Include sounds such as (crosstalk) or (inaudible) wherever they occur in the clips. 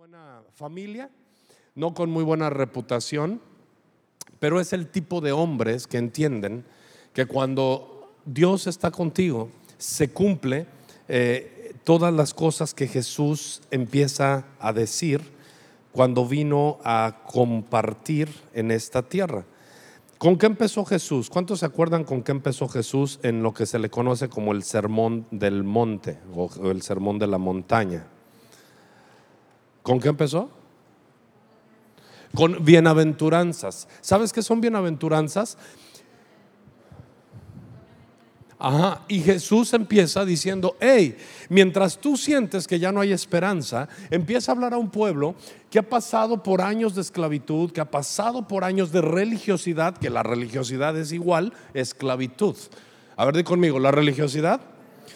buena familia, no con muy buena reputación, pero es el tipo de hombres que entienden que cuando Dios está contigo, se cumple eh, todas las cosas que Jesús empieza a decir cuando vino a compartir en esta tierra. ¿Con qué empezó Jesús? ¿Cuántos se acuerdan con qué empezó Jesús en lo que se le conoce como el sermón del monte o el sermón de la montaña? ¿Con qué empezó? Con bienaventuranzas. ¿Sabes qué son bienaventuranzas? Ajá, y Jesús empieza diciendo, hey, mientras tú sientes que ya no hay esperanza, empieza a hablar a un pueblo que ha pasado por años de esclavitud, que ha pasado por años de religiosidad, que la religiosidad es igual, esclavitud. A ver, di conmigo, la religiosidad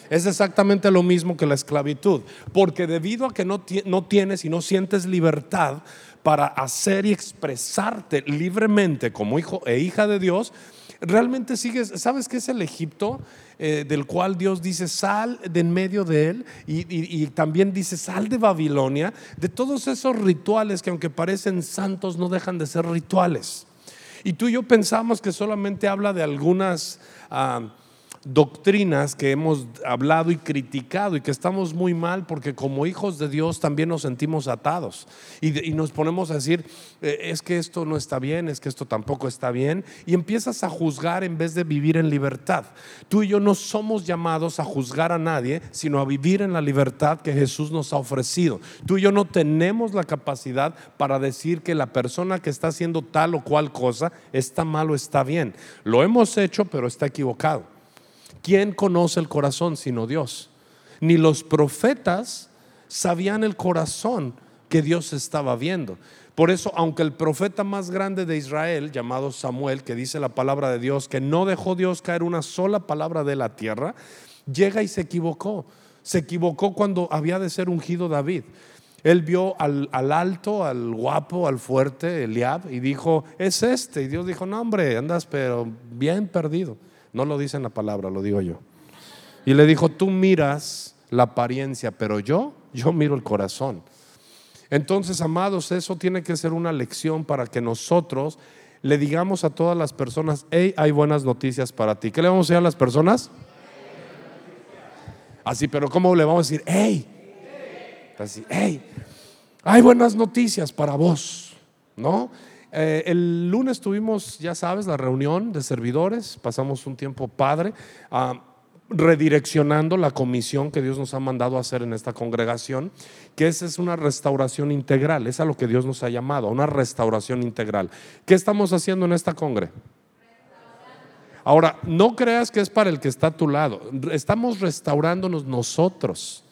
es exactamente lo mismo que la esclavitud, porque debido a que no, no tienes y no sientes libertad para hacer y expresarte libremente como hijo e hija de Dios, realmente sigues, ¿sabes qué es el Egipto? Eh, del cual Dios dice, sal de en medio de él, y, también dice, sal de Babilonia, de todos esos rituales que aunque parecen santos, no dejan de ser rituales. Y tú y yo pensamos que solamente habla de algunas... Ah, doctrinas que hemos hablado y criticado y que estamos muy mal porque como hijos de Dios también nos sentimos atados y, nos ponemos a decir, eh, es que esto no está bien, es que esto tampoco está bien y empiezas a juzgar en vez de vivir en libertad. Tú y yo no somos llamados a juzgar a nadie, sino a vivir en la libertad que Jesús nos ha ofrecido. Tú y yo no tenemos la capacidad para decir que la persona que está haciendo tal o cual cosa está mal o está bien. Lo hemos hecho, pero está equivocado. ¿Quién conoce el corazón sino Dios? Ni los profetas sabían el corazón que Dios estaba viendo. Por eso, aunque el profeta más grande de Israel, llamado Samuel, que dice la palabra de Dios, que no dejó Dios caer una sola palabra de la tierra, llega y se equivocó. Se equivocó cuando había de ser ungido David. Él vio al, alto, al guapo, al fuerte, Eliab, y dijo, es este. Y Dios dijo, no hombre, andas pero bien perdido. No lo dice en la palabra, lo digo yo. Y le dijo, tú miras la apariencia, pero yo, yo miro el corazón. Entonces, amados, eso tiene que ser una lección para que nosotros le digamos a todas las personas, hey, hay buenas noticias para ti. ¿Qué le vamos a decir a las personas? Así, pero ¿cómo le vamos a decir, hey? Así, hey, hay buenas noticias para vos, ¿no? Eh, el lunes tuvimos, ya sabes, la reunión de servidores, pasamos un tiempo padre, ah, redireccionando la comisión que Dios nos ha mandado hacer en esta congregación, que esa es una restauración integral, es a lo que Dios nos ha llamado, una restauración integral. ¿Qué estamos haciendo en esta congre? Ahora, no creas que es para el que está a tu lado, estamos restaurándonos nosotros.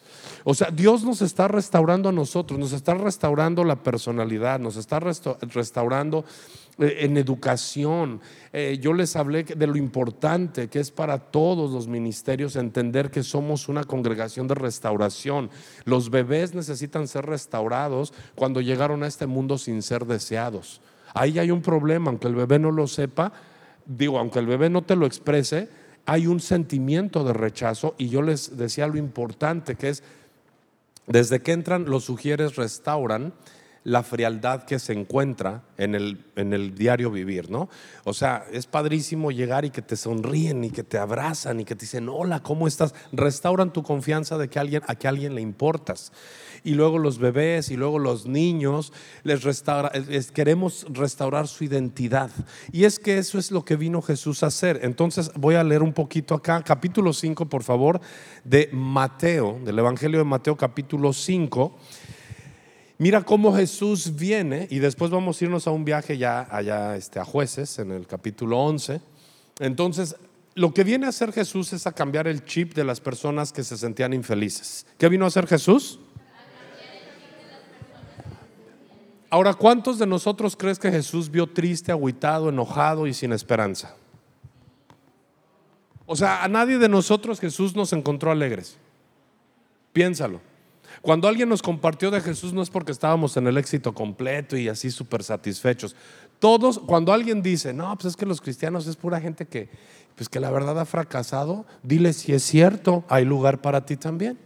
O sea, Dios nos está restaurando a nosotros, nos está restaurando la personalidad, nos está restaurando eh, en educación. Eh, yo les hablé de lo importante que es para todos los ministerios entender que somos una congregación de restauración. Los bebés necesitan ser restaurados cuando llegaron a este mundo sin ser deseados. Ahí hay un problema, aunque el bebé no lo sepa, digo, aunque el bebé no te lo exprese, hay un sentimiento de rechazo y yo les decía lo importante que es desde que entran, los sugieres restauran la frialdad que se encuentra en el, en el, diario vivir, ¿no? O sea, es padrísimo llegar y que te sonríen y que te abrazan y que te dicen, hola, ¿cómo estás? Restauran tu confianza de que alguien, a que alguien le importas. Y luego los bebés y luego los niños, les, restaura, queremos restaurar su identidad. Y es que eso es lo que vino Jesús a hacer. Entonces voy a leer un poquito acá, capítulo 5, por favor, de Mateo, del Evangelio de Mateo, capítulo 5. Mira cómo Jesús viene y después vamos a irnos a un viaje ya allá este, a jueces en el capítulo 11. Entonces, lo que viene a hacer Jesús es a cambiar el chip de las personas que se sentían infelices. ¿Qué vino a hacer Jesús? Ahora, ¿cuántos de nosotros crees que Jesús vio triste, agüitado, enojado y sin esperanza? O sea, a nadie de nosotros Jesús nos encontró alegres. Piénsalo. Cuando alguien nos compartió de Jesús no es porque estábamos en el éxito completo y así súper satisfechos. Todos, cuando alguien dice, no, pues es que los cristianos es pura gente que, pues que la verdad ha fracasado, dile si es cierto, hay lugar para ti también.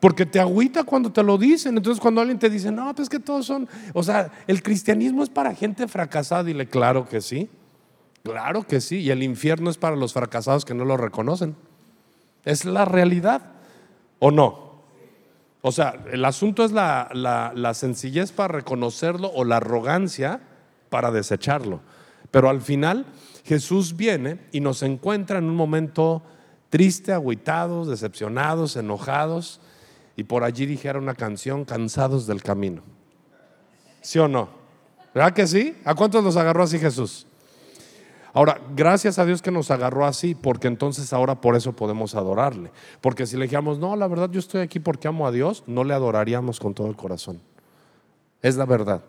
Porque te agüita cuando te lo dicen. Entonces cuando alguien te dice, no, pues que todos son, o sea, el cristianismo es para gente fracasada. Dile, claro que sí. Claro que sí. Y el infierno es para los fracasados que no lo reconocen. Es la realidad. ¿O no? O sea, el asunto es la, la sencillez para reconocerlo o la arrogancia para desecharlo. Pero al final Jesús viene y nos encuentra en un momento triste, agüitados, decepcionados, enojados y por allí dijera una canción, cansados del camino. ¿Sí o no? ¿Verdad que sí? ¿A cuántos nos agarró así Jesús? Ahora, gracias a Dios que nos agarró así, porque entonces ahora por eso podemos adorarle. Porque si le dijéramos, no, la verdad yo estoy aquí porque amo a Dios, no le adoraríamos con todo el corazón. Es la verdad.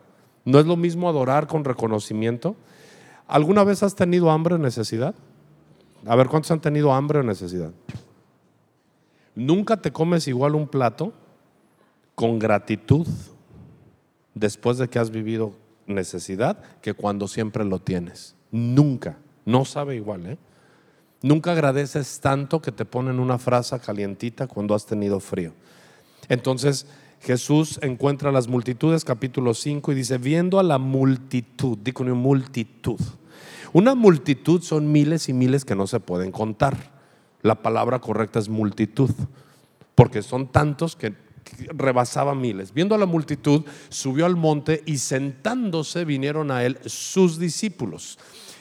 No es lo mismo adorar con reconocimiento. ¿Alguna vez has tenido hambre o necesidad? A ver, ¿cuántos han tenido hambre o necesidad? Nunca te comes igual un plato con gratitud después de que has vivido necesidad que cuando siempre lo tienes. Nunca. No sabe igual, ¿eh? Nunca agradeces tanto que te ponen una frase calientita cuando has tenido frío. Entonces Jesús encuentra a las multitudes, capítulo 5, y dice, viendo a la multitud, digo una multitud. Una multitud son miles y miles que no se pueden contar. La palabra correcta es multitud, porque son tantos que rebasaba miles. Viendo a la multitud, subió al monte y sentándose vinieron a él sus discípulos.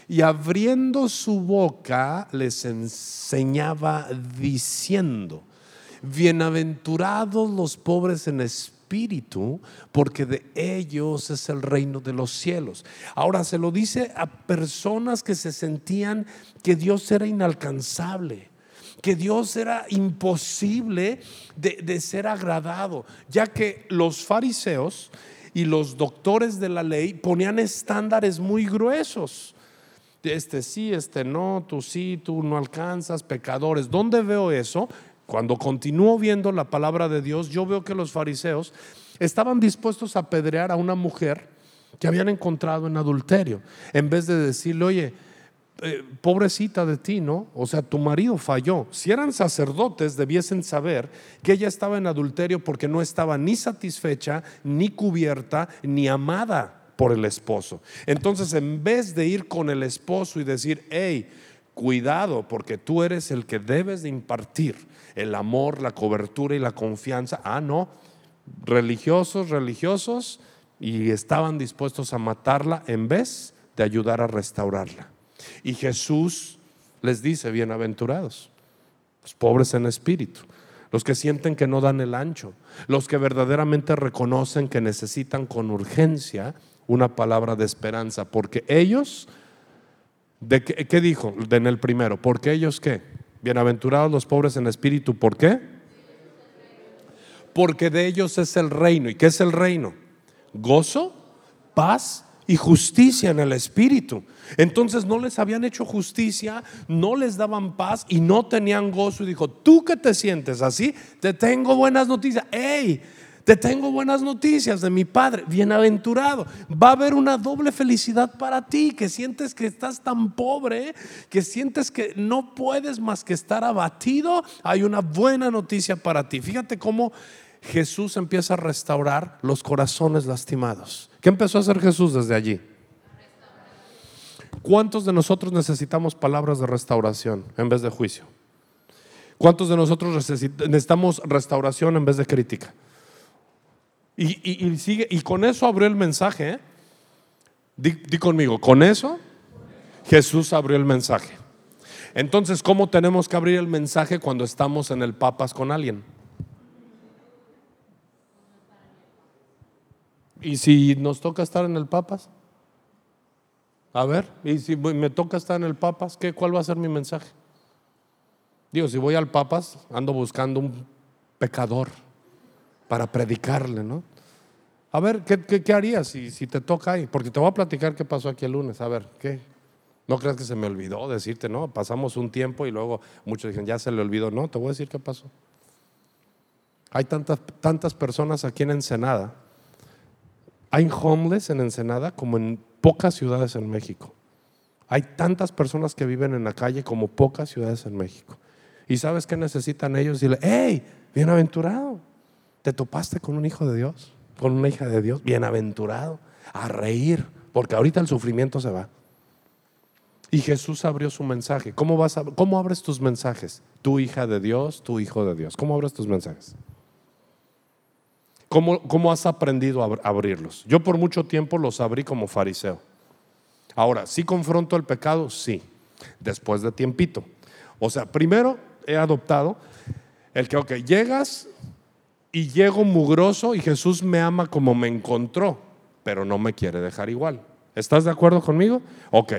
Y abriendo su boca les enseñaba diciendo, bienaventurados los pobres en espíritu, porque de ellos es el reino de los cielos. Ahora se lo dice a personas que se sentían que Dios era inalcanzable que Dios era imposible de, ser agradado, ya que los fariseos y los doctores de la ley ponían estándares muy gruesos. Este sí, este no, tú sí, tú no alcanzas, pecadores. ¿Dónde veo eso? Cuando continúo viendo la palabra de Dios, yo veo que los fariseos estaban dispuestos a apedrear a una mujer que habían encontrado en adulterio, en vez de decirle, oye, eh, pobrecita de ti, ¿no? O sea, tu marido falló. Si eran sacerdotes, debiesen saber que ella estaba en adulterio porque no estaba ni satisfecha, ni cubierta, ni amada por el esposo. Entonces, en vez de ir con el esposo y decir, hey, cuidado, porque tú eres el que debes de impartir el amor, la cobertura y la confianza. Ah, no, religiosos, religiosos, y estaban dispuestos a matarla en vez de ayudar a restaurarla. Y Jesús les dice, bienaventurados, los pobres en espíritu, los que sienten que no dan el ancho, los que verdaderamente reconocen que necesitan con urgencia una palabra de esperanza, porque ellos, de qué, dijo en el primero? Porque ellos qué? Bienaventurados los pobres en espíritu, ¿por qué? Porque de ellos es el reino. ¿Y qué es el reino? Gozo, paz y justicia en el Espíritu. Entonces no les habían hecho justicia, no les daban paz y no tenían gozo. Y dijo, tú que te sientes así, te tengo buenas noticias. ¡Ey! Te tengo buenas noticias de mi Padre, bienaventurado. Va a haber una doble felicidad para ti, que sientes que estás tan pobre, que sientes que no puedes más que estar abatido. Hay una buena noticia para ti. Fíjate cómo Jesús empieza a restaurar los corazones lastimados. ¿Qué empezó a hacer Jesús desde allí? ¿Cuántos de nosotros necesitamos palabras de restauración en vez de juicio? ¿Cuántos de nosotros necesitamos restauración en vez de crítica? Y, con eso abrió el mensaje. ¿eh? di conmigo, con eso Jesús abrió el mensaje. Entonces, ¿cómo tenemos que abrir el mensaje cuando estamos en el papas con alguien? ¿Y si nos toca estar en el Papas? A ver, ¿y si me toca estar en el Papas? ¿qué, ¿cuál va a ser mi mensaje? Digo, si voy al Papas, ando buscando un pecador para predicarle, ¿no? A ver, ¿qué, qué, harías si, si, te toca ahí? Porque te voy a platicar qué pasó aquí el lunes. A ver, ¿qué? No creas que se me olvidó decirte, ¿no? Pasamos un tiempo y luego muchos dijeron, ya se le olvidó. No, te voy a decir qué pasó. Hay tantas, tantas personas aquí en Ensenada hay homeless en Ensenada como en pocas ciudades en México. Hay tantas personas que viven en la calle como pocas ciudades en México. ¿Y sabes qué necesitan ellos? Dile, hey, bienaventurado, ¿Te topaste con un hijo de Dios? ¿Con una hija de Dios? Bienaventurado. A reír, porque ahorita el sufrimiento se va. Y Jesús abrió su mensaje. ¿Cómo, vas ¿Cómo abres tus mensajes? Tu hija de Dios, tu hijo de Dios. ¿Cómo abres tus mensajes? ¿Cómo, cómo has aprendido a abrirlos? Yo por mucho tiempo los abrí como fariseo. Ahora, ¿sí confronto el pecado? Sí, después de tiempito. O sea, primero he adoptado el que, ok, llegas y llego mugroso y Jesús me ama como me encontró, pero no me quiere dejar igual. ¿Estás de acuerdo conmigo? Ok,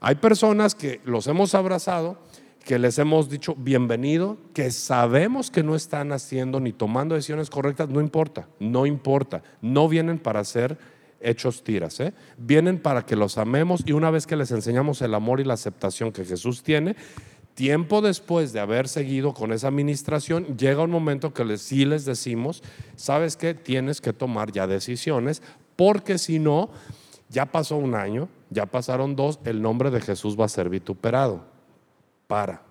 hay personas que los hemos abrazado, que les hemos dicho bienvenido, que sabemos que no están haciendo ni tomando decisiones correctas, no importa, no importa, no vienen para ser hechos tiras, ¿eh? vienen para que los amemos y una vez que les enseñamos el amor y la aceptación que Jesús tiene, tiempo después de haber seguido con esa administración, llega un momento que les, sí les decimos, sabes que tienes que tomar ya decisiones, porque si no, ya pasó un año, ya pasaron dos, el nombre de Jesús va a ser vituperado. Para.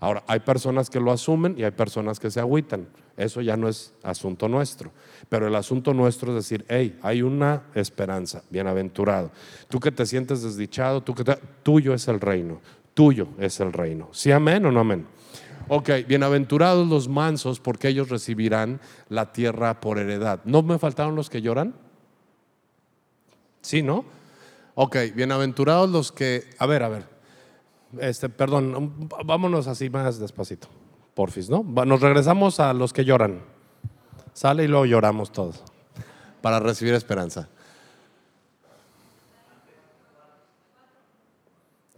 Ahora, hay personas que lo asumen y hay personas que se agüitan. Eso ya no es asunto nuestro. Pero el asunto nuestro es decir, hey, hay una esperanza, bienaventurado. Tú que te sientes desdichado, tú que tuyo es el reino, tuyo es el reino. ¿Sí amén o no amén? Ok, bienaventurados los mansos porque ellos recibirán la tierra por heredad. ¿No me faltaron los que lloran? Sí, ¿no? Ok, bienaventurados los que, a ver, a ver, este, perdón, vámonos así más despacito, porfis, ¿no? Nos regresamos a los que lloran. Sale y luego lloramos todos para recibir esperanza.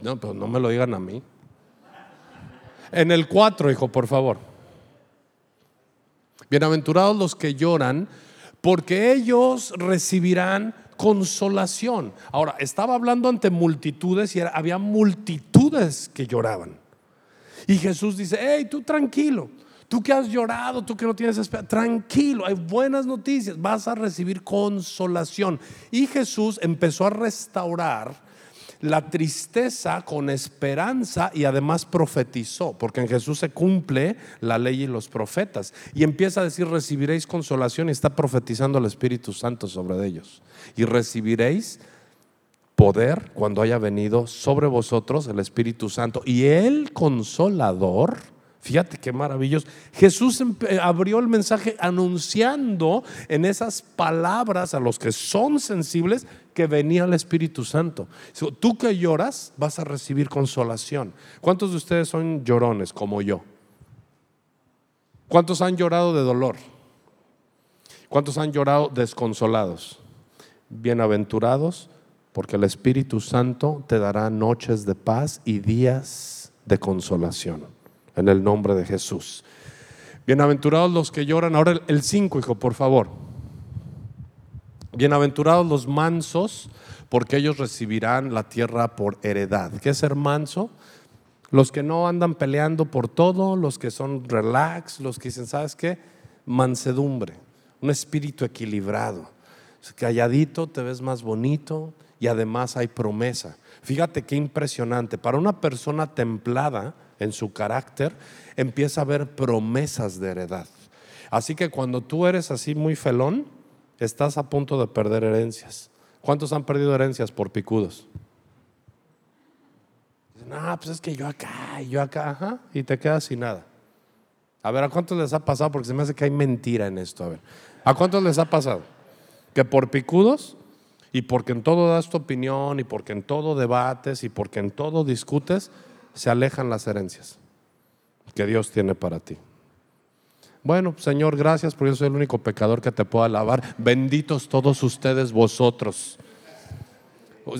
No, pues no me lo digan a mí. En el 4, hijo, por favor. Bienaventurados los que lloran, porque ellos recibirán consolación. Ahora, estaba hablando ante multitudes y había multitudes que lloraban. Y Jesús dice, hey, tú tranquilo, tú que has llorado, tú que no tienes esperanza, tranquilo, hay buenas noticias, vas a recibir consolación. Y Jesús empezó a restaurar la tristeza con esperanza y además profetizó, porque en Jesús se cumple la ley y los profetas. Y empieza a decir, recibiréis consolación y está profetizando el Espíritu Santo sobre ellos. Y recibiréis poder cuando haya venido sobre vosotros el Espíritu Santo. Y el consolador Fíjate qué maravilloso. Jesús abrió el mensaje anunciando en esas palabras a los que son sensibles que venía el Espíritu Santo. Tú que lloras vas a recibir consolación. ¿Cuántos de ustedes son llorones como yo? ¿Cuántos han llorado de dolor? ¿Cuántos han llorado desconsolados? Bienaventurados porque el Espíritu Santo te dará noches de paz y días de consolación en el nombre de Jesús. Bienaventurados los que lloran. Ahora el 5, hijo, por favor. Bienaventurados los mansos, porque ellos recibirán la tierra por heredad. ¿Qué es ser manso? Los que no andan peleando por todo, los que son relax, los que dicen, ¿sabes qué? Mansedumbre, un espíritu equilibrado. Calladito te ves más bonito y además hay promesa. Fíjate qué impresionante. Para una persona templada, en su carácter, empieza a ver promesas de heredad. Así que cuando tú eres así muy felón, estás a punto de perder herencias. ¿Cuántos han perdido herencias por picudos? No, pues es que yo acá, yo acá, ajá, y te quedas sin nada. A ver, ¿a cuántos les ha pasado? Porque se me hace que hay mentira en esto. A ver, ¿a cuántos les ha pasado? Que por picudos y porque en todo das tu opinión y porque en todo debates y porque en todo discutes, se alejan las herencias que Dios tiene para ti. Bueno, Señor, gracias porque yo soy el único pecador que te puedo alabar. Benditos todos ustedes vosotros.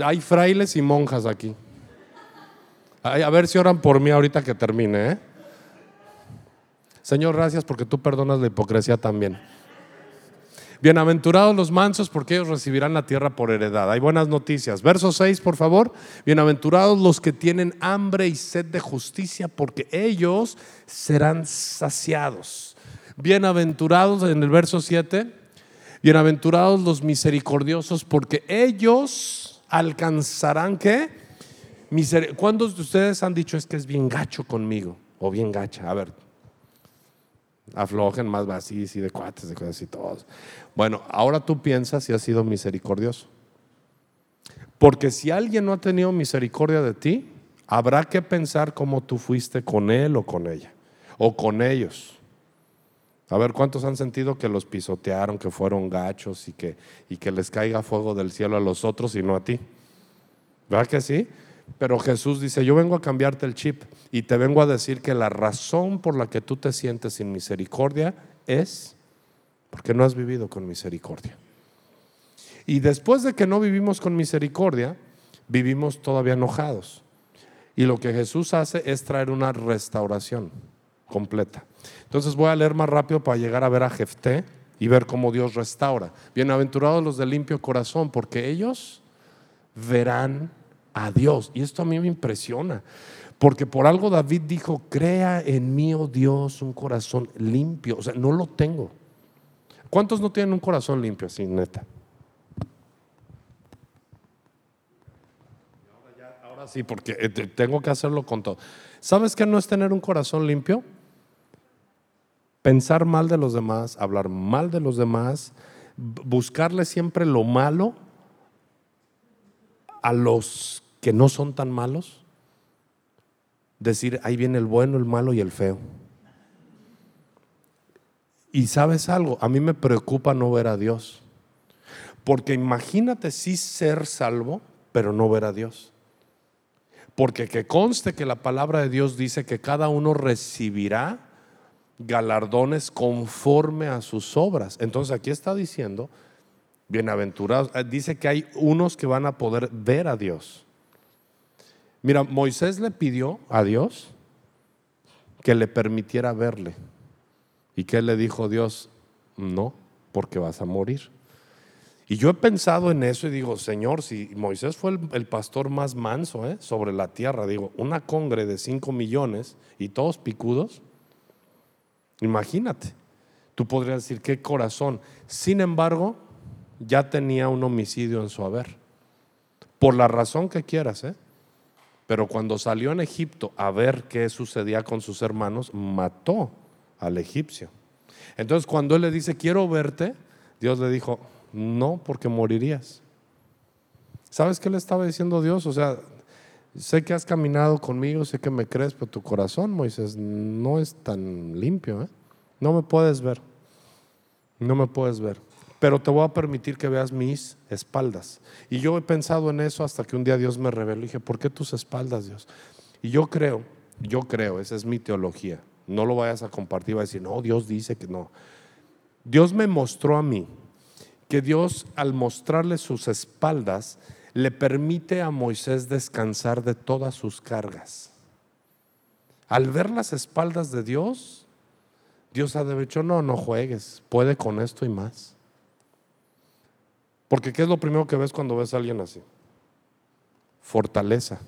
Hay frailes y monjas aquí. A ver si oran por mí ahorita que termine. ¿eh? Señor, gracias porque tú perdonas la hipocresía también. Bienaventurados los mansos porque ellos recibirán la tierra por heredad. Hay buenas noticias. Verso 6, por favor. Bienaventurados los que tienen hambre y sed de justicia porque ellos serán saciados. Bienaventurados en el verso 7. Bienaventurados los misericordiosos porque ellos alcanzarán qué? ¿Cuántos de ustedes han dicho es que es bien gacho conmigo? O bien gacha. A ver. Aflojen más así, y de cuates, de cosas y todos. Bueno, ahora tú piensas si has sido misericordioso. Porque si alguien no ha tenido misericordia de ti, habrá que pensar cómo tú fuiste con él o con ella, o con ellos. A ver, ¿cuántos han sentido que los pisotearon, que fueron gachos y que, y que les caiga fuego del cielo a los otros y no a ti? ¿Verdad que sí? Pero Jesús dice, yo vengo a cambiarte el chip y te vengo a decir que la razón por la que tú te sientes sin misericordia es porque no has vivido con misericordia. Y después de que no vivimos con misericordia, vivimos todavía enojados. Y lo que Jesús hace es traer una restauración completa. Entonces voy a leer más rápido para llegar a ver a Jefté y ver cómo Dios restaura. Bienaventurados los de limpio corazón, porque ellos verán a Dios. Y esto a mí me impresiona, porque por algo David dijo, crea en mí, oh Dios, un corazón limpio. O sea, no lo tengo. ¿Cuántos no tienen un corazón limpio así, neta? Ahora sí, porque eh, tengo que hacerlo con todo. ¿Sabes qué no es tener un corazón limpio? Pensar mal de los demás, hablar mal de los demás, buscarle siempre lo malo a los que no son tan malos, decir, ahí viene el bueno, el malo y el feo. Y sabes algo, a mí me preocupa no ver a Dios. Porque imagínate si ser salvo, pero no ver a Dios. Porque que conste que la palabra de Dios dice que cada uno recibirá galardones conforme a sus obras. Entonces aquí está diciendo bienaventurados. Eh, dice que hay unos que van a poder ver a Dios. Mira, Moisés le pidió a Dios que le permitiera verle. ¿Y qué le dijo Dios? No, porque vas a morir. Y yo he pensado en eso y digo, Señor, si Moisés fue el, pastor más manso ¿eh? sobre la tierra, digo, una congre de 5 millones y todos picudos, imagínate, tú podrías decir, qué corazón. Sin embargo, ya tenía un homicidio en su haber. Por la razón que quieras, ¿eh? Pero cuando salió en Egipto a ver qué sucedía con sus hermanos, mató al egipcio. Entonces cuando él le dice, quiero verte, Dios le dijo, no, porque morirías. ¿Sabes qué le estaba diciendo Dios? O sea, sé que has caminado conmigo, sé que me crees, pero tu corazón, Moisés, no es tan limpio. ¿eh? No me puedes ver. No me puedes ver pero te voy a permitir que veas mis espaldas. Y yo he pensado en eso hasta que un día Dios me reveló y dije, ¿por qué tus espaldas, Dios? Y yo creo, yo creo, esa es mi teología. No lo vayas a compartir, va a decir, no, Dios dice que no. Dios me mostró a mí que Dios al mostrarle sus espaldas le permite a Moisés descansar de todas sus cargas. Al ver las espaldas de Dios, Dios ha dicho, no, no juegues, puede con esto y más. Porque ¿qué es lo primero que ves cuando ves a alguien así? Fortaleza.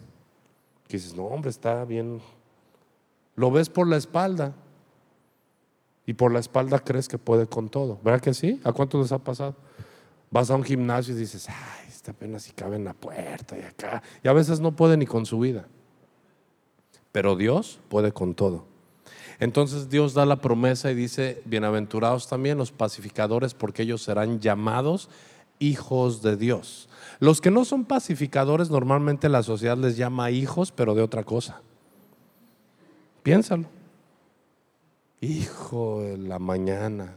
Que dices, no, hombre, está bien. Lo ves por la espalda. Y por la espalda crees que puede con todo. ¿Verdad que sí? ¿A cuántos les ha pasado? Vas a un gimnasio y dices, ay, esta apenas si cabe en la puerta y acá. Y a veces no puede ni con su vida. Pero Dios puede con todo. Entonces Dios da la promesa y dice, bienaventurados también los pacificadores porque ellos serán llamados hijos de Dios. Los que no son pacificadores, normalmente la sociedad les llama hijos, pero de otra cosa. Piénsalo. Hijo de la mañana,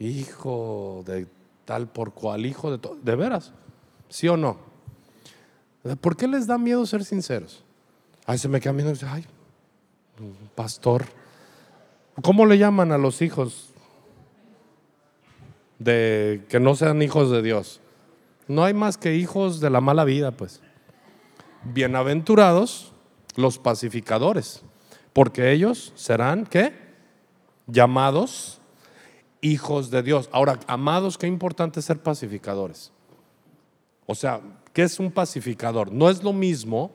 hijo de tal por cual, hijo de todo. ¿De veras? ¿Sí o no? ¿Por qué les da miedo ser sinceros? Ay, se me queda viendo y dice, ay, pastor. ¿Cómo le llaman a los hijos de que no sean hijos de Dios? No hay más que hijos de la mala vida, pues. Bienaventurados los pacificadores, porque ellos serán, ¿qué? Llamados hijos de Dios. Ahora, amados, qué importante ser pacificadores. O sea, ¿qué es un pacificador? No es lo mismo,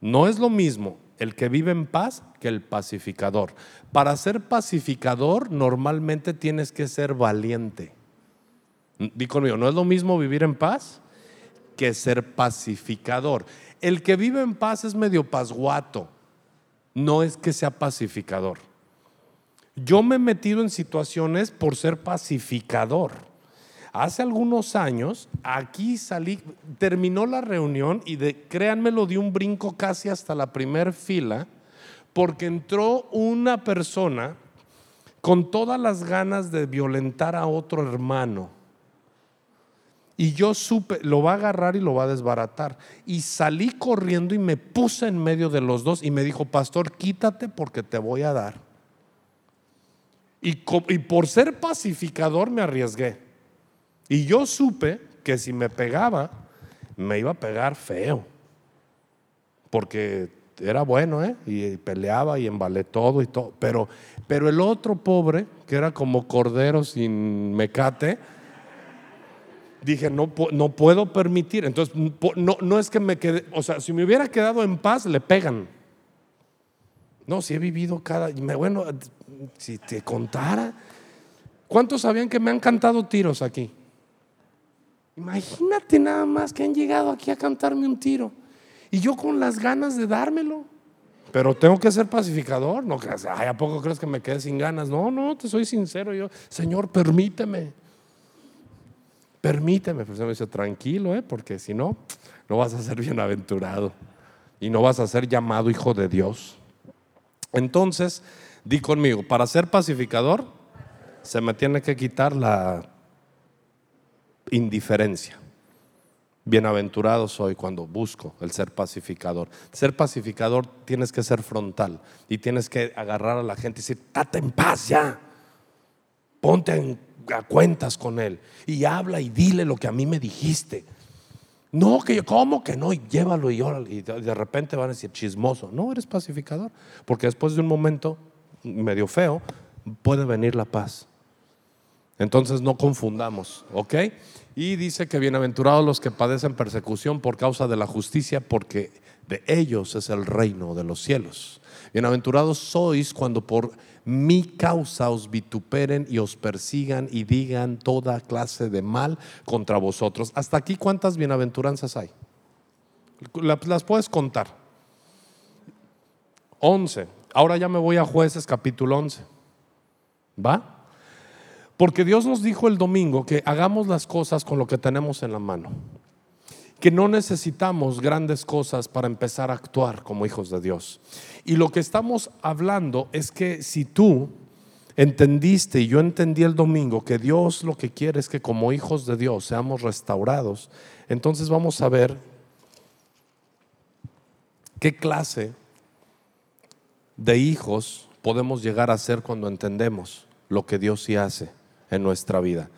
no es lo mismo el que vive en paz que el pacificador. Para ser pacificador normalmente tienes que ser valiente. Di conmigo, no es lo mismo vivir en paz que ser pacificador. El que vive en paz es medio pasguato, no es que sea pacificador. Yo me he metido en situaciones por ser pacificador. Hace algunos años, aquí salí, terminó la reunión y de, créanmelo, di un brinco casi hasta la primera fila, porque entró una persona con todas las ganas de violentar a otro hermano. Y yo supe, lo va a agarrar y lo va a desbaratar. Y salí corriendo y me puse en medio de los dos y me dijo, pastor, quítate porque te voy a dar. Y, por ser pacificador me arriesgué. Y yo supe que si me pegaba, me iba a pegar feo. Porque era bueno, ¿eh? Y peleaba y embalé todo y todo. Pero, pero el otro pobre, que era como cordero sin mecate, dije, no, no puedo permitir. Entonces, no, no es que me quede, o sea, si me hubiera quedado en paz, le pegan. No, si he vivido cada, bueno, si te contara, ¿cuántos sabían que me han cantado tiros aquí? Imagínate nada más que han llegado aquí a cantarme un tiro y yo con las ganas de dármelo. Pero tengo que ser pacificador, no creas, ¿a poco crees que me quedé sin ganas? No, no, te soy sincero yo, Señor, permíteme. Permíteme, pues me dice, tranquilo, ¿eh? porque si no, no vas a ser bienaventurado y no vas a ser llamado hijo de Dios. Entonces, di conmigo, para ser pacificador, se me tiene que quitar la indiferencia. Bienaventurado soy cuando busco el ser pacificador. Ser pacificador tienes que ser frontal y tienes que agarrar a la gente y decir, date en paz ya. Ponte cuentas con él y habla y dile lo que a mí me dijiste. No, que yo, ¿cómo que no? Y llévalo y órale. Y de repente van a decir, chismoso. No, eres pacificador. Porque después de un momento medio feo, puede venir la paz. Entonces no confundamos, ¿ok? Y dice que bienaventurados los que padecen persecución por causa de la justicia, porque de ellos es el reino de los cielos. Bienaventurados sois cuando por mi causa os vituperen y os persigan y digan toda clase de mal contra vosotros. Hasta aquí, ¿cuántas bienaventuranzas hay? Las puedes contar. Once. Ahora ya me voy a jueces capítulo 11. ¿Va? Porque Dios nos dijo el domingo que hagamos las cosas con lo que tenemos en la mano. Que no necesitamos grandes cosas para empezar a actuar como hijos de Dios. Y lo que estamos hablando es que si tú entendiste y yo entendí el domingo que Dios lo que quiere es que como hijos de Dios seamos restaurados, entonces vamos a ver qué clase de hijos podemos llegar a ser cuando entendemos lo que Dios sí hace en nuestra vida.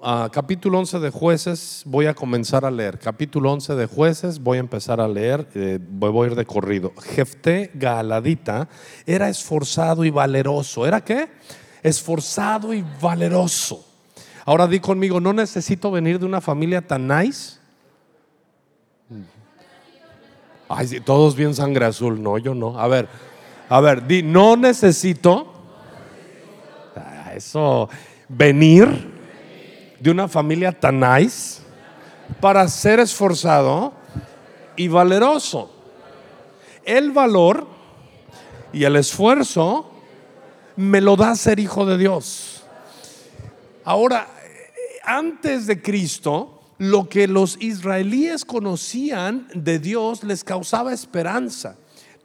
Ah, capítulo 11 de jueces, voy a comenzar a leer. Capítulo 11 de jueces, voy a empezar a leer, eh, voy a ir de corrido. Jefté Galadita era esforzado y valeroso. ¿Era qué? Esforzado y valeroso. Ahora di conmigo, no necesito venir de una familia tan nice. Ay, todos bien sangre azul. No, yo no. A ver, a ver, di, no necesito. Ah, eso, venir de una familia tan nice para ser esforzado y valeroso. El valor y el esfuerzo me lo da ser hijo de Dios. Ahora, antes de Cristo, lo que los israelíes conocían de Dios les causaba esperanza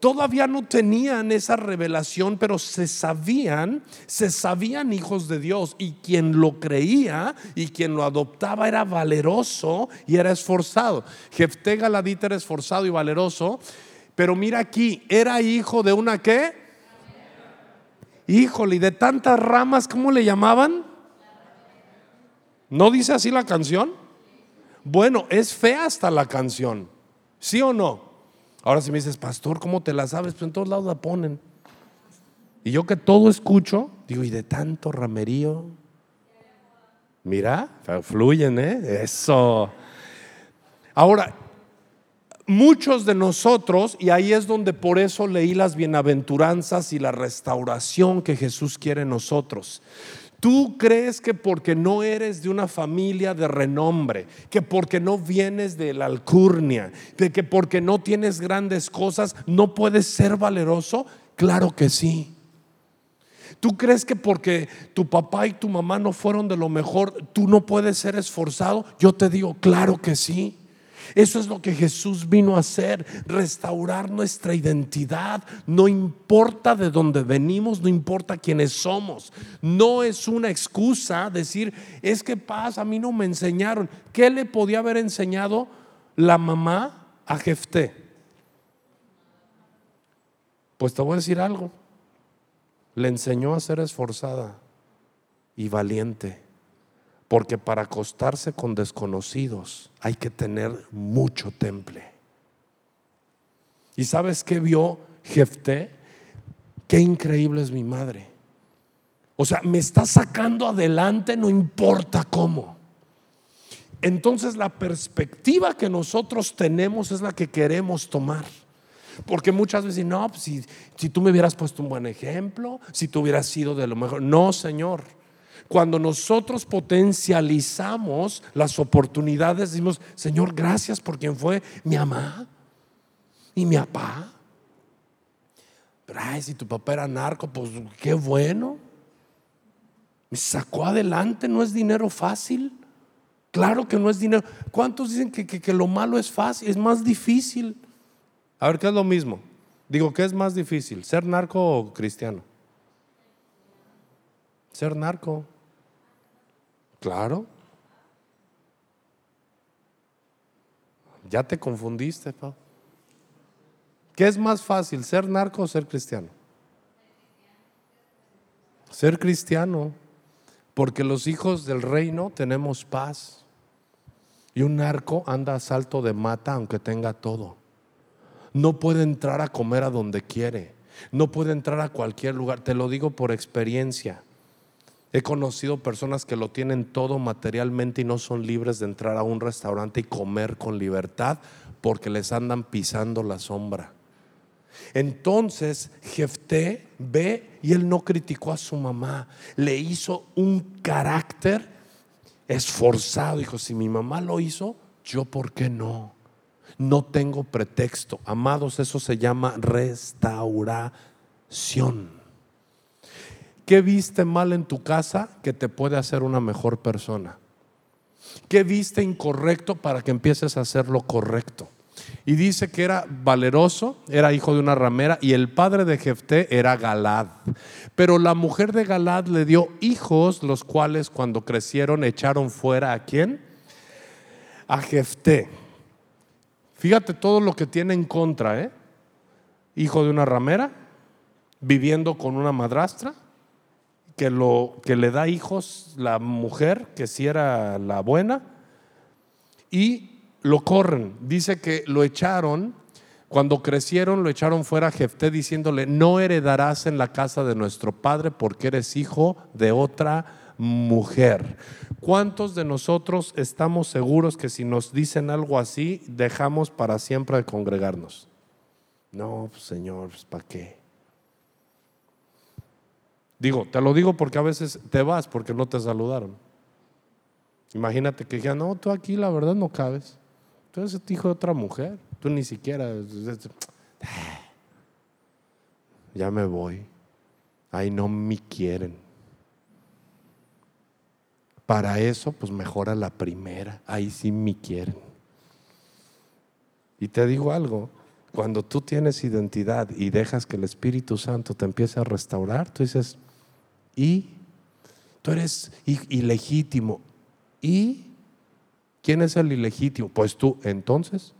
todavía no tenían esa revelación, pero se sabían, se sabían hijos de Dios y quien lo creía y quien lo adoptaba era valeroso y era esforzado. Jefté Galadita era esforzado y valeroso, pero mira aquí, era hijo de una qué? Híjole, y de tantas ramas, ¿cómo le llamaban? ¿No dice así la canción? Bueno, es fea hasta la canción, ¿sí o no? Ahora si me dices, pastor, ¿cómo te la sabes? Pues en todos lados la ponen. Y yo que todo escucho, digo, y de tanto ramerío, mira, fluyen, ¿eh? Eso. Ahora, muchos de nosotros, y ahí es donde por eso leí las bienaventuranzas y la restauración que Jesús quiere en nosotros. Tú crees que porque no eres de una familia de renombre, que porque no vienes de la alcurnia, de que porque no tienes grandes cosas, no puedes ser valeroso. Claro que sí. ¿Tú crees que porque tu papá y tu mamá no fueron de lo mejor, tú no puedes ser esforzado? Yo te digo, claro que sí. Eso es lo que Jesús vino a hacer, restaurar nuestra identidad. No importa de dónde venimos, no importa quiénes somos. No es una excusa decir, es que pasa, a mí no me enseñaron. ¿Qué le podía haber enseñado la mamá a Jefté? Pues te voy a decir algo. Le enseñó a ser esforzada y valiente. Porque para acostarse con desconocidos hay que tener mucho temple. ¿Y sabes qué vio Jefté? Qué increíble es mi madre. O sea, me está sacando adelante, no importa cómo. Entonces la perspectiva que nosotros tenemos es la que queremos tomar. Porque muchas veces, no, pues si, si tú me hubieras puesto un buen ejemplo, si tú hubieras sido de lo mejor. No, Señor. Cuando nosotros potencializamos las oportunidades, decimos, Señor, gracias por quien fue mi mamá y mi papá. Pero, ay, si tu papá era narco, pues qué bueno. Me sacó adelante, no es dinero fácil. Claro que no es dinero. ¿Cuántos dicen que, que lo malo es fácil? Es más difícil. A ver, ¿qué es lo mismo? Digo, ¿qué es más difícil? ¿Ser narco o cristiano? Ser narco. Claro. Ya te confundiste, Pau. ¿Qué es más fácil, ser narco o ser cristiano? Ser cristiano, porque los hijos del reino tenemos paz. Y un narco anda a salto de mata aunque tenga todo no puede entrar a comer a donde quiere, no puede entrar a cualquier lugar. Te lo digo por experiencia. He conocido personas que lo tienen todo materialmente y no son libres de entrar a un restaurante y comer con libertad porque les andan pisando la sombra. Entonces Jefté ve y él no criticó a su mamá, le hizo un carácter esforzado. Dijo, si mi mamá lo hizo, yo por qué no. No tengo pretexto. Amados, eso se llama restauración. ¿Qué viste mal en tu casa que te puede hacer una mejor persona? ¿Qué viste incorrecto para que empieces a hacer lo correcto? Y dice que era valeroso, era hijo de una ramera y el padre de Jefté era Galad. Pero la mujer de Galad le dio hijos, los cuales cuando crecieron echaron fuera a quién? A Jefté. Fíjate todo lo que tiene en contra, ¿eh? Hijo de una ramera, viviendo con una madrastra, que, lo, que le da hijos la mujer, que si era la buena, y lo corren. Dice que lo echaron, cuando crecieron lo echaron fuera a Jefté diciéndole, no heredarás en la casa de nuestro padre porque eres hijo de otra mujer. ¿Cuántos de nosotros estamos seguros que si nos dicen algo así, dejamos para siempre de congregarnos? No, pues, Señor, pues, ¿para qué? Digo, te lo digo porque a veces te vas porque no te saludaron. Imagínate que ya no, tú aquí la verdad no cabes. Tú eres hijo de otra mujer. Tú ni siquiera. (sighs) Ya me voy. Ahí no me quieren. Para eso, pues mejora la primera. Ahí sí me quieren. Y te digo algo, cuando tú tienes identidad y dejas que el Espíritu Santo te empiece a restaurar, tú dices, ¿y? Tú eres ilegítimo. ¿Y? ¿Quién es el ilegítimo? Pues tú, entonces.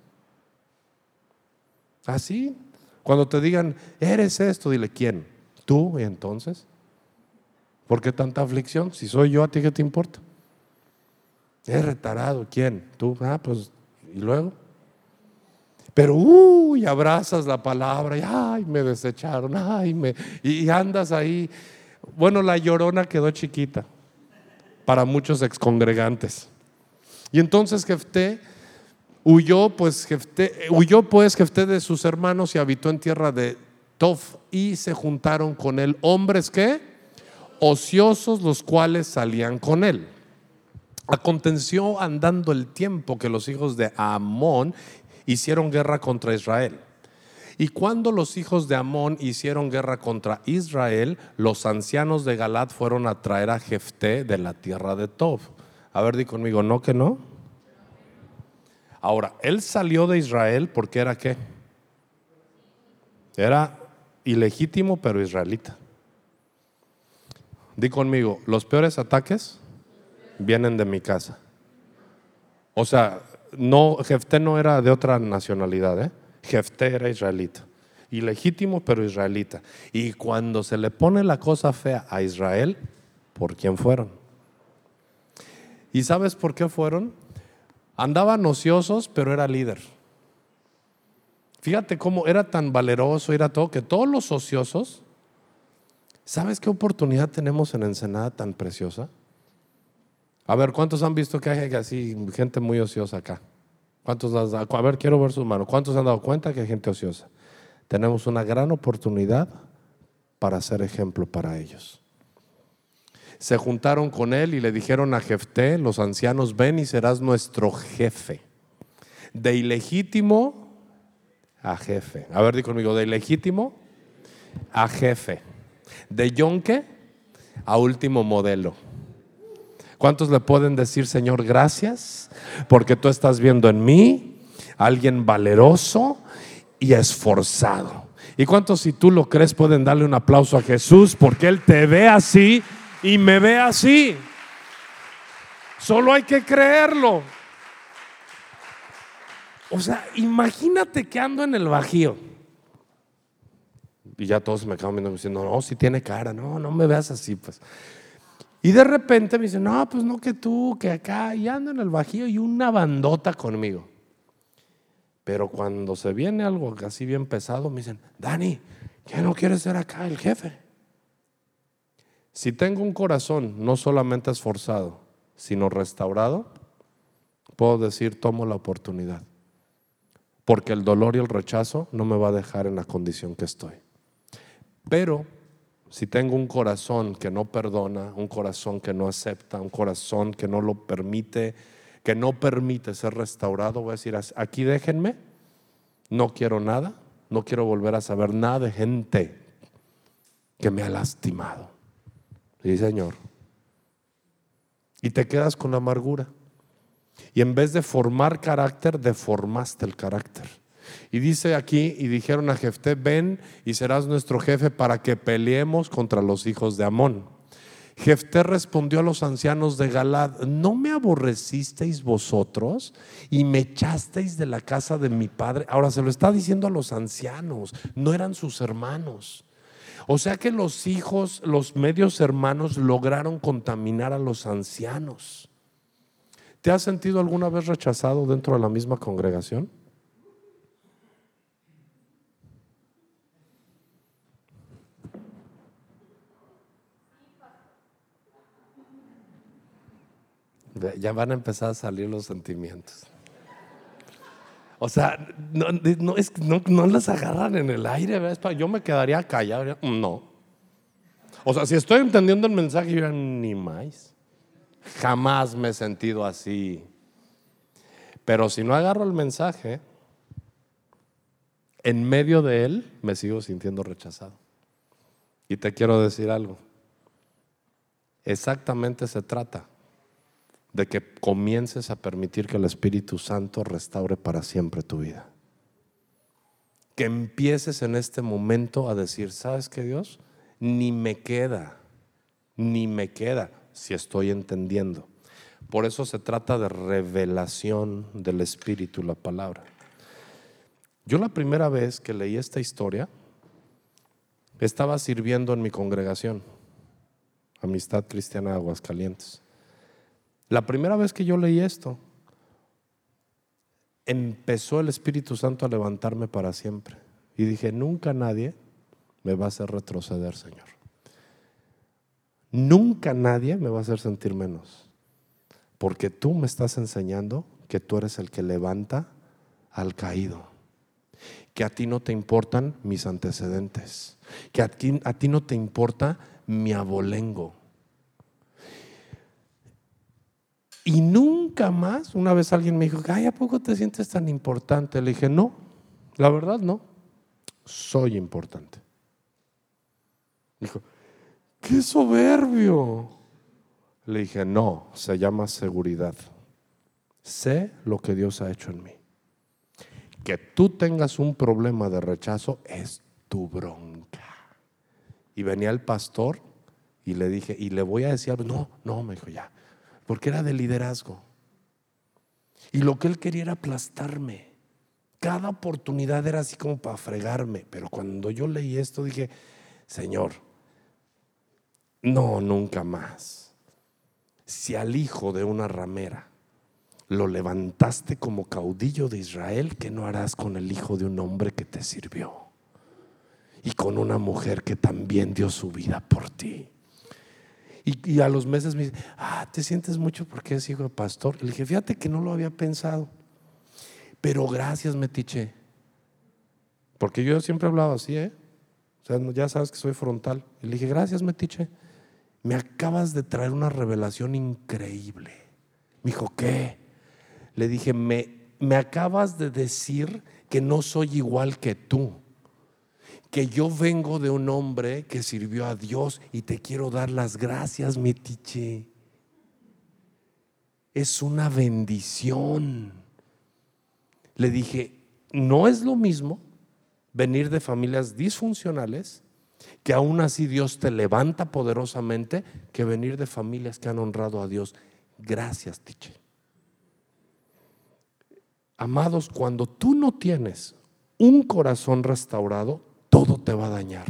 Así. Cuando te digan, eres esto, dile, ¿quién? Tú, entonces. ¿Por qué tanta aflicción? Si soy yo, ¿a ti qué te importa? Es retarado, ¿quién? Tú, ah, pues, ¿y luego? Pero, uy, abrazas la palabra y, ay, me desecharon, ay, me, y andas ahí. Bueno, la llorona quedó chiquita para muchos excongregantes. Y entonces Jefté huyó, pues Jefté, huyó pues Jefté de sus hermanos y habitó en tierra de Tof y se juntaron con él hombres que ociosos los cuales salían con él. Aconteció andando el tiempo que los hijos de Amón hicieron guerra contra Israel. Y cuando los hijos de Amón hicieron guerra contra Israel, los ancianos de Galat fueron a traer a Jefté de la tierra de Tob. A ver, di conmigo, ¿no que no? Ahora, él salió de Israel porque era qué? Era ilegítimo pero israelita. Di conmigo, los peores ataques vienen de mi casa. O sea, no, Jefté no era de otra nacionalidad, ¿eh? Jefté era israelita. Ilegítimo, pero israelita. Y cuando se le pone la cosa fea a Israel, ¿por quién fueron? ¿Y sabes por qué fueron? Andaban ociosos, pero era líder. Fíjate cómo era tan valeroso, era todo, que todos los ociosos, ¿sabes qué oportunidad tenemos en Ensenada tan preciosa? A ver, ¿cuántos han visto que hay así gente muy ociosa acá? ¿Cuántos a ver, quiero ver sus manos. ¿Cuántos han dado cuenta que hay gente ociosa? Tenemos una gran oportunidad para ser ejemplo para ellos. Se juntaron con él y le dijeron a Jefté, los ancianos, ven y serás nuestro jefe. De ilegítimo a jefe. A ver, di conmigo, de ilegítimo a jefe. De yonque a último modelo. ¿Cuántos le pueden decir, Señor, gracias? Porque tú estás viendo en mí alguien valeroso y esforzado. ¿Y cuántos si tú lo crees pueden darle un aplauso a Jesús porque Él te ve así y me ve así? Solo hay que creerlo. O sea, imagínate que ando en el bajío. Y ya todos me acaban viendo diciendo, no, si tiene cara, no, no me veas así, pues. Y de repente me dicen, no, pues no que tú, que acá, y ando en el bajío y una bandota conmigo. Pero cuando se viene algo así bien pesado, me dicen, Dani, ¿qué no quieres ser acá el jefe? Si tengo un corazón no solamente esforzado, sino restaurado, puedo decir, tomo la oportunidad. Porque el dolor y el rechazo no me va a dejar en la condición que estoy. Pero si tengo un corazón que no perdona, un corazón que no acepta, un corazón que no lo permite, que no permite ser restaurado, voy a decir, aquí déjenme, no quiero nada, no quiero volver a saber nada de gente que me ha lastimado. Sí, Señor. Y te quedas con amargura. Y en vez de formar carácter, deformaste el carácter. Y dice aquí, y dijeron a Jefté, ven y serás nuestro jefe para que peleemos contra los hijos de Amón. Jefté respondió a los ancianos de Galad, ¿no me aborrecisteis vosotros y me echasteis de la casa de mi padre? Ahora se lo está diciendo a los ancianos, no eran sus hermanos. O sea que los hijos, los medios hermanos lograron contaminar a los ancianos. ¿Te has sentido alguna vez rechazado dentro de la misma congregación? Ya van a empezar a salir los sentimientos. O sea, no, no, las agarran en el aire. Yo me quedaría callado. No. O sea, si estoy entendiendo el mensaje, yo ni más. Jamás me he sentido así. Pero si no agarro el mensaje, en medio de él me sigo sintiendo rechazado. Y te quiero decir algo. Exactamente se trata de que comiences a permitir que el Espíritu Santo restaure para siempre tu vida. Que empieces en este momento a decir, ¿sabes qué Dios? Ni me queda, ni me queda, si estoy entendiendo. Por eso se trata de revelación del Espíritu, la palabra. Yo la primera vez que leí esta historia, estaba sirviendo en mi congregación, Amistad Cristiana de Aguascalientes. La primera vez que yo leí esto, empezó el Espíritu Santo a levantarme para siempre. Y dije, nunca nadie me va a hacer retroceder, Señor. Nunca nadie me va a hacer sentir menos. Porque tú me estás enseñando que tú eres el que levanta al caído. Que a ti no te importan mis antecedentes. Que a ti, a ti no te importa mi abolengo Y nunca más, una vez alguien me dijo, ay, ¿a poco te sientes tan importante? Le dije, no, la verdad no. soy importante. Dijo, qué soberbio. Le dije, no, se llama seguridad. Sé lo que Dios ha hecho en mí. Que tú tengas un problema de rechazo es tu bronca. Y venía el pastor y le dije, y le voy a decir, no, no, me dijo ya, porque era de liderazgo. Y lo que él quería era aplastarme. Cada oportunidad era así como para fregarme. Pero cuando yo leí esto dije, Señor, no, nunca más. Si al hijo de una ramera lo levantaste como caudillo de Israel, ¿qué no harás con el hijo de un hombre que te sirvió? Y con una mujer que también dio su vida por ti. Y, a los meses me dice, ah, ¿te sientes mucho porque es hijo de pastor? Le dije, fíjate que no lo había pensado. Pero gracias, Metiche. Porque yo siempre he hablado así, ¿eh? O sea, ya sabes que soy frontal. Le dije, gracias, Metiche. Me acabas de traer una revelación increíble. Me dijo, ¿qué? Le dije, me, me acabas de decir que no soy igual que tú que yo vengo de un hombre que sirvió a Dios y te quiero dar las gracias, Metiche. Es una bendición. Le dije, no es lo mismo venir de familias disfuncionales, que aún así Dios te levanta poderosamente, que venir de familias que han honrado a Dios. Gracias, Tiche. Amados, cuando tú no tienes un corazón restaurado, te va a dañar,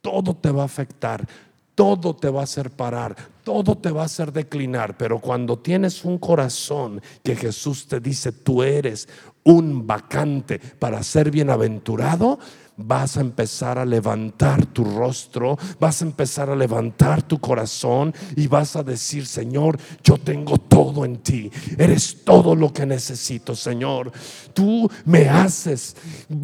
todo te va a afectar, todo te va a hacer parar, todo te va a hacer declinar, pero cuando tienes un corazón que Jesús te dice, tú eres un vacante para ser bienaventurado, vas a empezar a levantar tu rostro, vas a empezar a levantar tu corazón y vas a decir, Señor, yo tengo todo en ti, eres todo lo que necesito, Señor. Tú me haces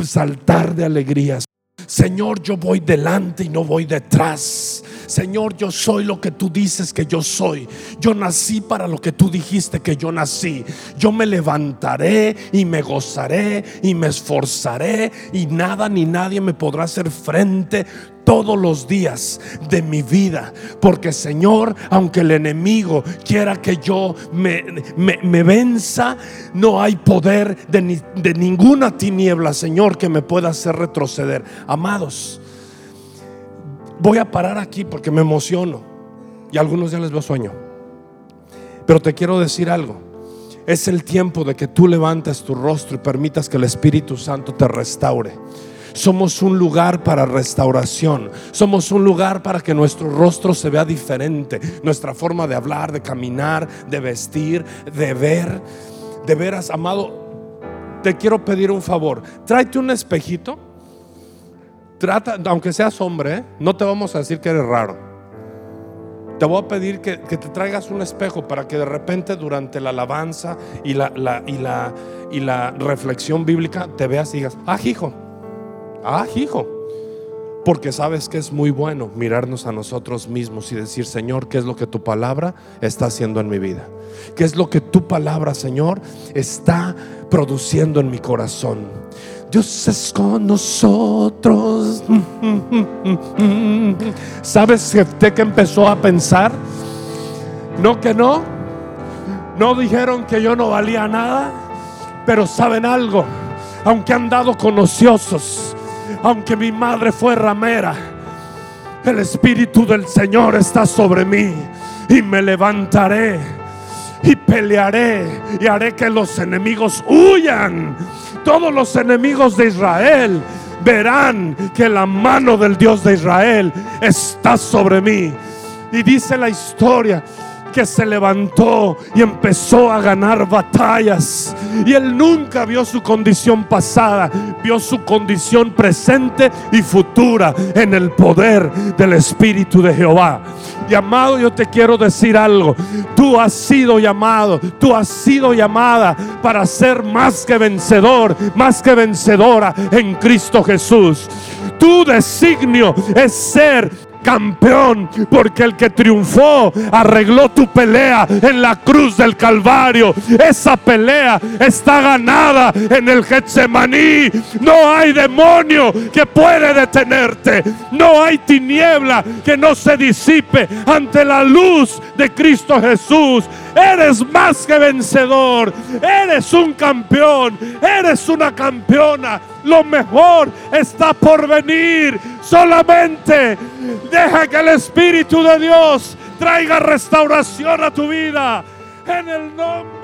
saltar de alegrías. Señor, yo voy delante y no voy detrás. Señor, yo soy lo que tú dices que yo soy. Yo nací para lo que tú dijiste que yo nací. Yo me levantaré y me gozaré y me esforzaré y nada ni nadie me podrá hacer frente todos los días de mi vida. Porque Señor, aunque el enemigo quiera que yo me, me, venza, no hay poder de, de ninguna tiniebla, Señor, que me pueda hacer retroceder. Amados, voy a parar aquí porque me emociono y algunos ya les veo sueño. Pero te quiero decir algo. Es el tiempo de que tú levantes tu rostro y permitas que el Espíritu Santo te restaure. Somos un lugar para restauración. Somos un lugar para que nuestro rostro se vea diferente. Nuestra forma de hablar, de caminar, de vestir, de ver. De veras, amado, te quiero pedir un favor. Tráete un espejito. Trata, aunque seas hombre, ¿eh? no te vamos a decir que eres raro. Te voy a pedir que, te traigas un espejo para que de repente durante la alabanza y la, y la, y la reflexión bíblica te veas y digas, ah, hijo, Ah, hijo. Porque sabes que es muy bueno mirarnos a nosotros mismos y decir, Señor, ¿qué es lo que tu palabra está haciendo en mi vida? ¿Qué es lo que tu palabra, Señor, está produciendo en mi corazón? Dios es con nosotros. (laughs) ¿Sabes usted que empezó a pensar? No que no. No dijeron que yo no valía nada. Pero saben algo. Aunque han dado con ociosos aunque mi madre fue ramera, el Espíritu del Señor está sobre mí y me levantaré y pelearé y haré que los enemigos huyan. Todos los enemigos de Israel verán que la mano del Dios de Israel está sobre mí. Y dice la historia que se levantó y empezó a ganar batallas. Y él nunca vio su condición pasada, vio su condición presente y futura en el poder del Espíritu de Jehová. Y amado, yo te quiero decir algo. Tú has sido llamado, tú has sido llamada para ser más que vencedor, más que vencedora en Cristo Jesús. Tu designio es ser campeón, porque el que triunfó arregló tu pelea en la cruz del Calvario. Esa pelea está ganada en el Getsemaní. No hay demonio que puede detenerte. No hay tiniebla que no se disipe ante la luz de Cristo Jesús. Eres más que vencedor. Eres un campeón. Eres una campeona. Lo mejor está por venir. Solamente deja que el Espíritu de Dios traiga restauración a tu vida. En el nombre